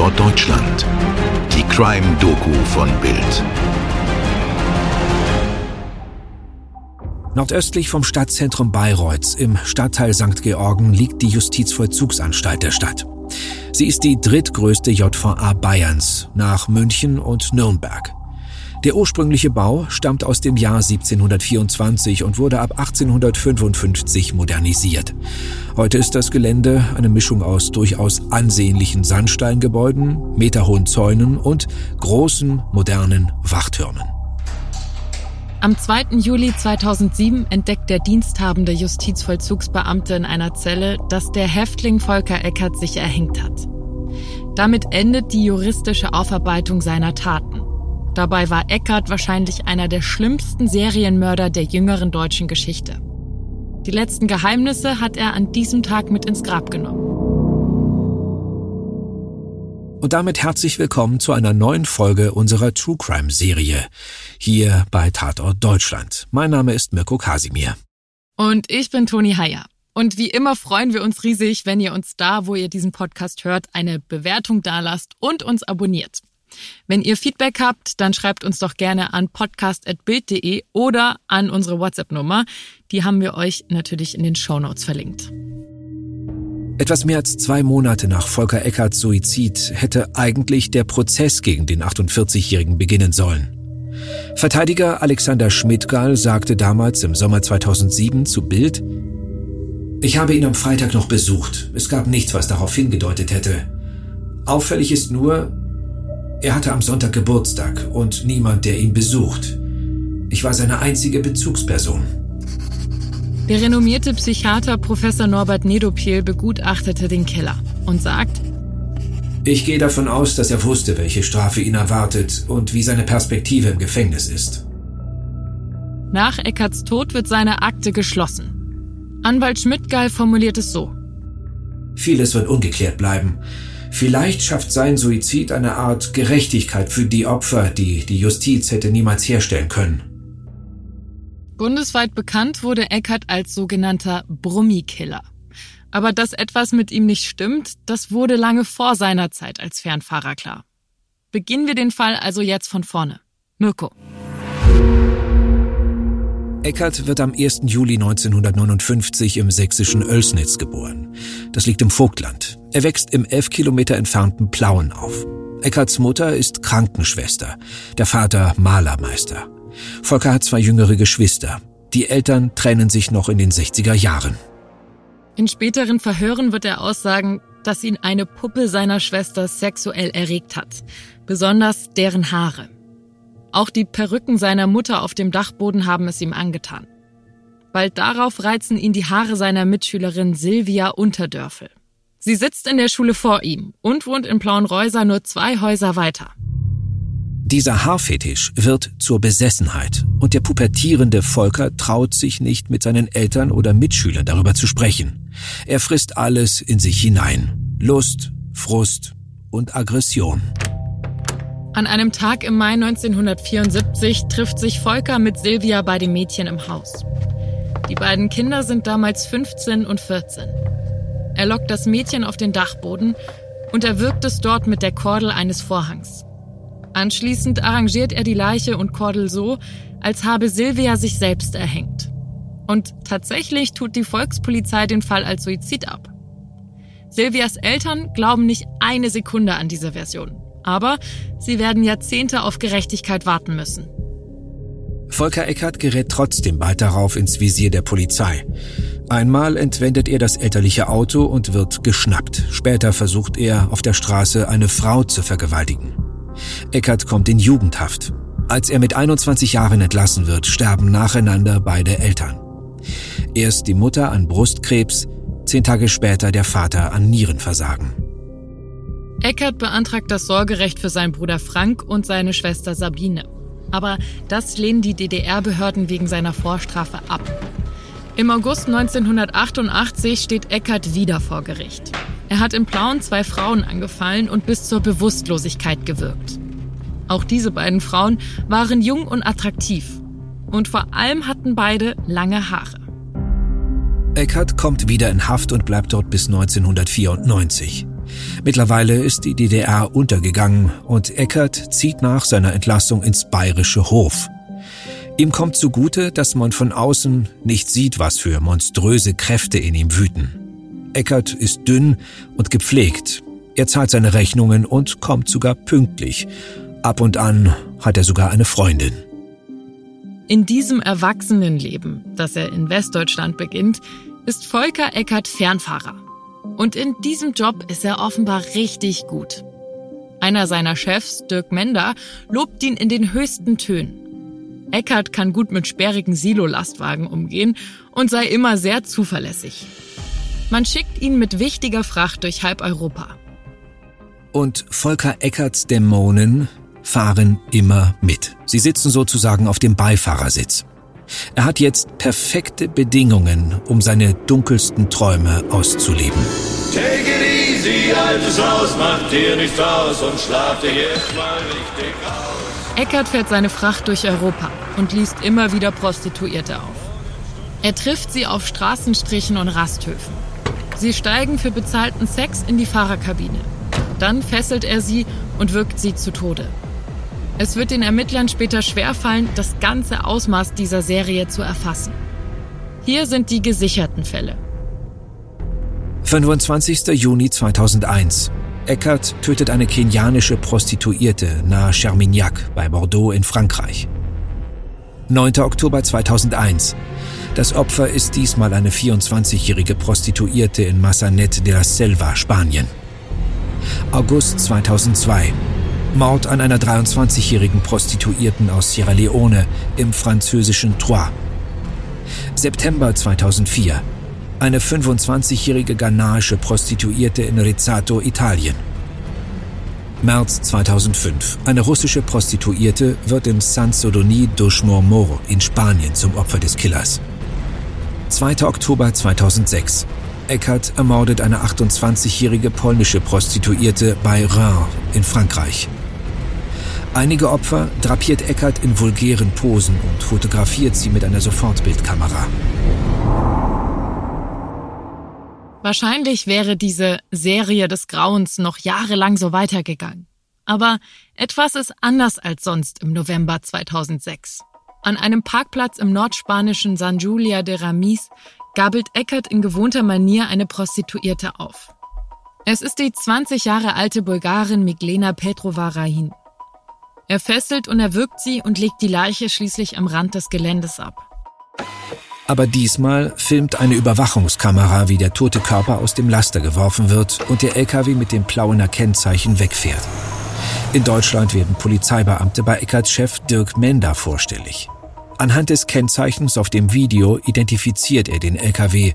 Tatort Deutschland. Die Crime-Doku von Bild. Nordöstlich vom Stadtzentrum Bayreuths im Stadtteil St. Georgen liegt die Justizvollzugsanstalt der Stadt. Sie ist die drittgrößte JVA Bayerns nach München und Nürnberg. Der ursprüngliche Bau stammt aus dem Jahr 1724 und wurde ab 1855 modernisiert. Heute ist das Gelände eine Mischung aus durchaus ansehnlichen Sandsteingebäuden, meterhohen Zäunen und großen, modernen Wachtürmen. Am 2. Juli 2007 entdeckt der diensthabende Justizvollzugsbeamte in einer Zelle, dass der Häftling Volker Eckert sich erhängt hat. Damit endet die juristische Aufarbeitung seiner Taten. Dabei war Eckert wahrscheinlich einer der schlimmsten Serienmörder der jüngeren deutschen Geschichte. Die letzten Geheimnisse hat er an diesem Tag mit ins Grab genommen. Und damit herzlich willkommen zu einer neuen Folge unserer True Crime Serie hier bei Tatort Deutschland. Mein Name ist Mirko Kasimir. Und ich bin Toni Heyer. Und wie immer freuen wir uns riesig, wenn ihr uns da, wo ihr diesen Podcast hört, eine Bewertung dalasst und uns abonniert. Wenn ihr Feedback habt, dann schreibt uns doch gerne an podcast.bild.de oder an unsere WhatsApp-Nummer. Die haben wir euch natürlich in den Shownotes verlinkt. Etwas mehr als zwei Monate nach Volker Eckarts Suizid hätte eigentlich der Prozess gegen den 48-Jährigen beginnen sollen. Verteidiger Alexander Schmidtgal sagte damals im Sommer 2007 zu Bild, ich habe ihn am Freitag noch besucht. Es gab nichts, was darauf hingedeutet hätte. Auffällig ist nur, er hatte am Sonntag Geburtstag und niemand, der ihn besucht. Ich war seine einzige Bezugsperson. Der renommierte Psychiater Professor Norbert Nedopil begutachtete den Killer und sagt, ich gehe davon aus, dass er wusste, welche Strafe ihn erwartet und wie seine Perspektive im Gefängnis ist. Nach Eckarts Tod wird seine Akte geschlossen. Anwalt Schmidtgeil formuliert es so. Vieles wird ungeklärt bleiben. Vielleicht schafft sein Suizid eine Art Gerechtigkeit für die Opfer, die die Justiz hätte niemals herstellen können. Bundesweit bekannt wurde Eckert als sogenannter Brummikiller. Aber dass etwas mit ihm nicht stimmt, das wurde lange vor seiner Zeit als Fernfahrer klar. Beginnen wir den Fall also jetzt von vorne. Mirko. Eckert wird am 1. Juli 1959 im sächsischen Oelsnitz geboren. Das liegt im Vogtland. Er wächst im elf Kilometer entfernten Plauen auf. Eckarts Mutter ist Krankenschwester, der Vater Malermeister. Volker hat zwei jüngere Geschwister. Die Eltern trennen sich noch in den 60er Jahren. In späteren Verhören wird er aussagen, dass ihn eine Puppe seiner Schwester sexuell erregt hat, besonders deren Haare. Auch die Perücken seiner Mutter auf dem Dachboden haben es ihm angetan. Bald darauf reizen ihn die Haare seiner Mitschülerin Silvia Unterdörfel. Sie sitzt in der Schule vor ihm und wohnt in Plauenreuser nur zwei Häuser weiter. Dieser Haarfetisch wird zur Besessenheit und der pubertierende Volker traut sich nicht mit seinen Eltern oder Mitschülern darüber zu sprechen. Er frisst alles in sich hinein. Lust, Frust und Aggression. An einem Tag im Mai 1974 trifft sich Volker mit Silvia bei dem Mädchen im Haus. Die beiden Kinder sind damals 15 und 14. Er lockt das Mädchen auf den Dachboden und erwürgt es dort mit der Kordel eines Vorhangs. Anschließend arrangiert er die Leiche und Kordel so, als habe Silvia sich selbst erhängt. Und tatsächlich tut die Volkspolizei den Fall als Suizid ab. Silvias Eltern glauben nicht eine Sekunde an diese Version. Aber sie werden Jahrzehnte auf Gerechtigkeit warten müssen. Volker Eckert gerät trotzdem bald darauf ins Visier der Polizei. Einmal entwendet er das elterliche Auto und wird geschnappt. Später versucht er, auf der Straße eine Frau zu vergewaltigen. Eckert kommt in Jugendhaft. Als er mit 21 Jahren entlassen wird, sterben nacheinander beide Eltern. Erst die Mutter an Brustkrebs, zehn Tage später der Vater an Nierenversagen. Eckert beantragt das Sorgerecht für seinen Bruder Frank und seine Schwester Sabine. Aber das lehnen die DDR-Behörden wegen seiner Vorstrafe ab. Im August 1988 steht Eckert wieder vor Gericht. Er hat in Plauen zwei Frauen angefallen und bis zur Bewusstlosigkeit gewirkt. Auch diese beiden Frauen waren jung und attraktiv. Und vor allem hatten beide lange Haare. Eckert kommt wieder in Haft und bleibt dort bis 1994. Mittlerweile ist die DDR untergegangen und Eckert zieht nach seiner Entlassung ins bayerische Hof. Ihm kommt zugute, dass man von außen nicht sieht, was für monströse Kräfte in ihm wüten. Eckert ist dünn und gepflegt. Er zahlt seine Rechnungen und kommt sogar pünktlich. Ab und an hat er sogar eine Freundin. In diesem Erwachsenenleben, das er in Westdeutschland beginnt, ist Volker Eckert Fernfahrer. Und in diesem Job ist er offenbar richtig gut. Einer seiner Chefs, Dirk Mender, lobt ihn in den höchsten Tönen. Eckert kann gut mit sperrigen Silo-Lastwagen umgehen und sei immer sehr zuverlässig. Man schickt ihn mit wichtiger Fracht durch halb Europa. Und Volker Eckerts Dämonen fahren immer mit. Sie sitzen sozusagen auf dem Beifahrersitz. Er hat jetzt perfekte Bedingungen, um seine dunkelsten Träume auszuleben. Take it easy, altes Haus, macht dir nichts aus und schlaf dir jetzt mal richtig aus. Eckert fährt seine Fracht durch Europa und liest immer wieder Prostituierte auf. Er trifft sie auf Straßenstrichen und Rasthöfen. Sie steigen für bezahlten Sex in die Fahrerkabine. Dann fesselt er sie und wirkt sie zu Tode. Es wird den Ermittlern später schwerfallen, das ganze Ausmaß dieser Serie zu erfassen. Hier sind die gesicherten Fälle. 25. Juni 2001. Eckert tötet eine kenianische Prostituierte nahe Chermignac bei Bordeaux in Frankreich. 9. Oktober 2001. Das Opfer ist diesmal eine 24-jährige Prostituierte in Massanet de la Selva, Spanien. August 2002. Mord an einer 23-jährigen Prostituierten aus Sierra Leone im französischen Troyes. September 2004. Eine 25-jährige ghanaische Prostituierte in Rizzato, Italien. März 2005. Eine russische Prostituierte wird in San Sodoni dos Mormor in Spanien zum Opfer des Killers. 2. Oktober 2006. Eckert ermordet eine 28-jährige polnische Prostituierte bei Reims in Frankreich. Einige Opfer drapiert Eckert in vulgären Posen und fotografiert sie mit einer Sofortbildkamera. Wahrscheinlich wäre diese Serie des Grauens noch jahrelang so weitergegangen. Aber etwas ist anders als sonst im November 2006. An einem Parkplatz im nordspanischen San Julia de Ramis gabelt Eckert in gewohnter Manier eine Prostituierte auf. Es ist die 20 Jahre alte Bulgarin Miglena Petrova Rahin. Er fesselt und erwürgt sie und legt die Leiche schließlich am Rand des Geländes ab. Aber diesmal filmt eine Überwachungskamera, wie der tote Körper aus dem Laster geworfen wird und der LKW mit dem Plauener Kennzeichen wegfährt. In Deutschland werden Polizeibeamte bei Eckerts Chef Dirk Mender vorstellig. Anhand des Kennzeichens auf dem Video identifiziert er den LKW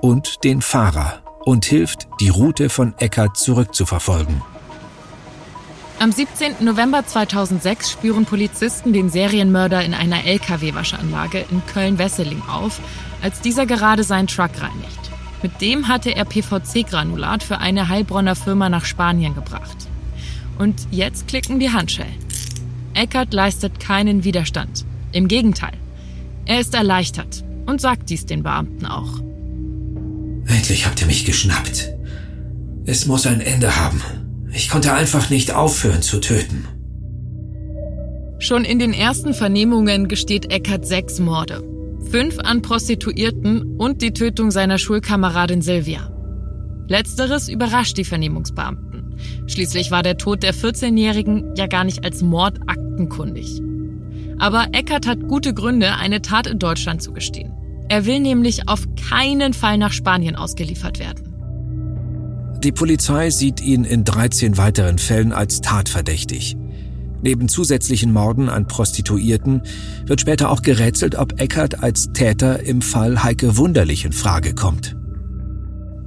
und den Fahrer und hilft, die Route von Eckert zurückzuverfolgen. Am 17. November 2006 spüren Polizisten den Serienmörder in einer Lkw-Waschanlage in Köln-Wesseling auf, als dieser gerade seinen Truck reinigt. Mit dem hatte er PVC-Granulat für eine Heilbronner Firma nach Spanien gebracht. Und jetzt klicken die Handschellen. Eckert leistet keinen Widerstand. Im Gegenteil. Er ist erleichtert und sagt dies den Beamten auch. Endlich habt ihr mich geschnappt. Es muss ein Ende haben. Ich konnte einfach nicht aufhören zu töten. Schon in den ersten Vernehmungen gesteht Eckert sechs Morde. Fünf an Prostituierten und die Tötung seiner Schulkameradin Silvia. Letzteres überrascht die Vernehmungsbeamten. Schließlich war der Tod der 14-Jährigen ja gar nicht als Mord aktenkundig. Aber Eckert hat gute Gründe, eine Tat in Deutschland zu gestehen. Er will nämlich auf keinen Fall nach Spanien ausgeliefert werden. Die Polizei sieht ihn in 13 weiteren Fällen als tatverdächtig. Neben zusätzlichen Morden an Prostituierten wird später auch gerätselt, ob Eckert als Täter im Fall Heike Wunderlich in Frage kommt.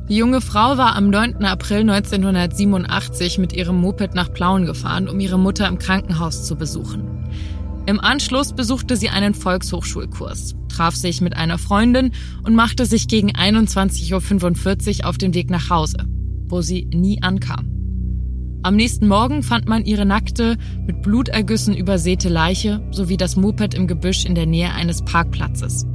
Die junge Frau war am 9. April 1987 mit ihrem Moped nach Plauen gefahren, um ihre Mutter im Krankenhaus zu besuchen. Im Anschluss besuchte sie einen Volkshochschulkurs, traf sich mit einer Freundin und machte sich gegen 21.45 Uhr auf den Weg nach Hause wo sie nie ankam. Am nächsten Morgen fand man ihre nackte, mit Blutergüssen übersäte Leiche sowie das Moped im Gebüsch in der Nähe eines Parkplatzes.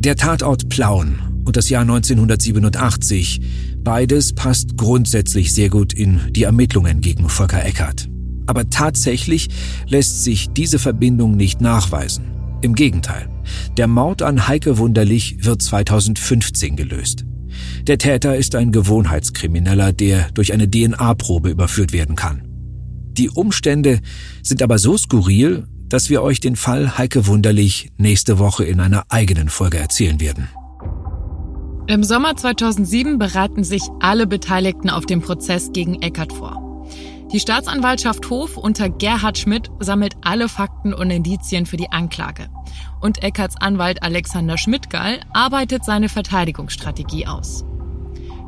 Der Tatort Plauen und das Jahr 1987 Beides passt grundsätzlich sehr gut in die Ermittlungen gegen Volker Eckert. Aber tatsächlich lässt sich diese Verbindung nicht nachweisen. Im Gegenteil, der Mord an Heike Wunderlich wird 2015 gelöst. Der Täter ist ein Gewohnheitskrimineller, der durch eine DNA-Probe überführt werden kann. Die Umstände sind aber so skurril, dass wir euch den Fall Heike Wunderlich nächste Woche in einer eigenen Folge erzählen werden. Im Sommer 2007 bereiten sich alle Beteiligten auf den Prozess gegen Eckert vor. Die Staatsanwaltschaft Hof unter Gerhard Schmidt sammelt alle Fakten und Indizien für die Anklage. Und Eckerts Anwalt Alexander Schmidtgall arbeitet seine Verteidigungsstrategie aus.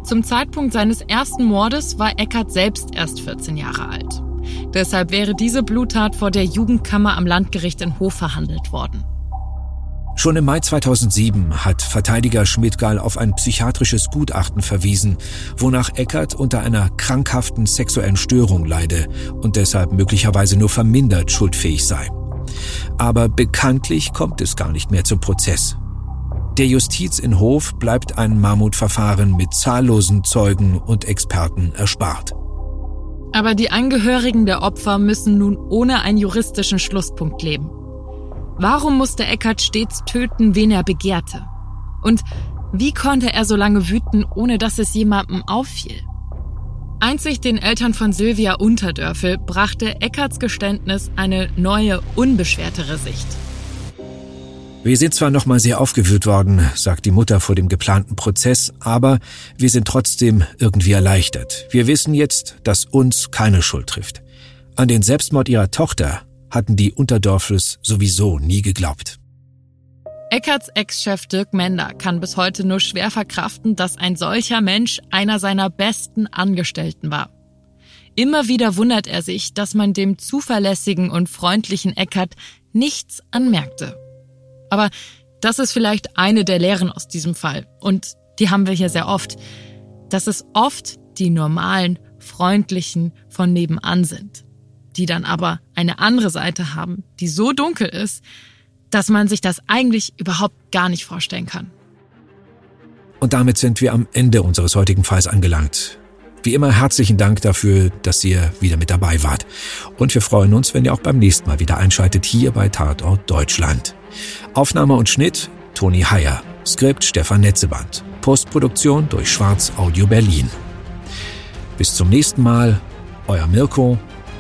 Zum Zeitpunkt seines ersten Mordes war Eckert selbst erst 14 Jahre alt. Deshalb wäre diese Bluttat vor der Jugendkammer am Landgericht in Hof verhandelt worden. Schon im Mai 2007 hat Verteidiger Schmidtgal auf ein psychiatrisches Gutachten verwiesen, wonach Eckert unter einer krankhaften sexuellen Störung leide und deshalb möglicherweise nur vermindert schuldfähig sei. Aber bekanntlich kommt es gar nicht mehr zum Prozess. Der Justiz in Hof bleibt ein Mammutverfahren mit zahllosen Zeugen und Experten erspart. Aber die Angehörigen der Opfer müssen nun ohne einen juristischen Schlusspunkt leben. Warum musste Eckert stets töten, wen er begehrte? Und wie konnte er so lange wüten, ohne dass es jemandem auffiel? Einzig den Eltern von Sylvia Unterdörfel brachte Eckerts Geständnis eine neue, unbeschwertere Sicht. Wir sind zwar nochmal sehr aufgewühlt worden, sagt die Mutter vor dem geplanten Prozess, aber wir sind trotzdem irgendwie erleichtert. Wir wissen jetzt, dass uns keine Schuld trifft. An den Selbstmord ihrer Tochter hatten die Unterdorfles sowieso nie geglaubt. Eckerts Ex-Chef Dirk Mender kann bis heute nur schwer verkraften, dass ein solcher Mensch einer seiner besten Angestellten war. Immer wieder wundert er sich, dass man dem zuverlässigen und freundlichen Eckert nichts anmerkte. Aber das ist vielleicht eine der Lehren aus diesem Fall. Und die haben wir hier sehr oft. Dass es oft die normalen, freundlichen von nebenan sind. Die dann aber eine andere Seite haben, die so dunkel ist, dass man sich das eigentlich überhaupt gar nicht vorstellen kann. Und damit sind wir am Ende unseres heutigen Falls angelangt. Wie immer herzlichen Dank dafür, dass ihr wieder mit dabei wart. Und wir freuen uns, wenn ihr auch beim nächsten Mal wieder einschaltet hier bei Tatort Deutschland. Aufnahme und Schnitt Toni Heyer. Skript Stefan Netzeband. Postproduktion durch Schwarz Audio Berlin. Bis zum nächsten Mal. Euer Mirko.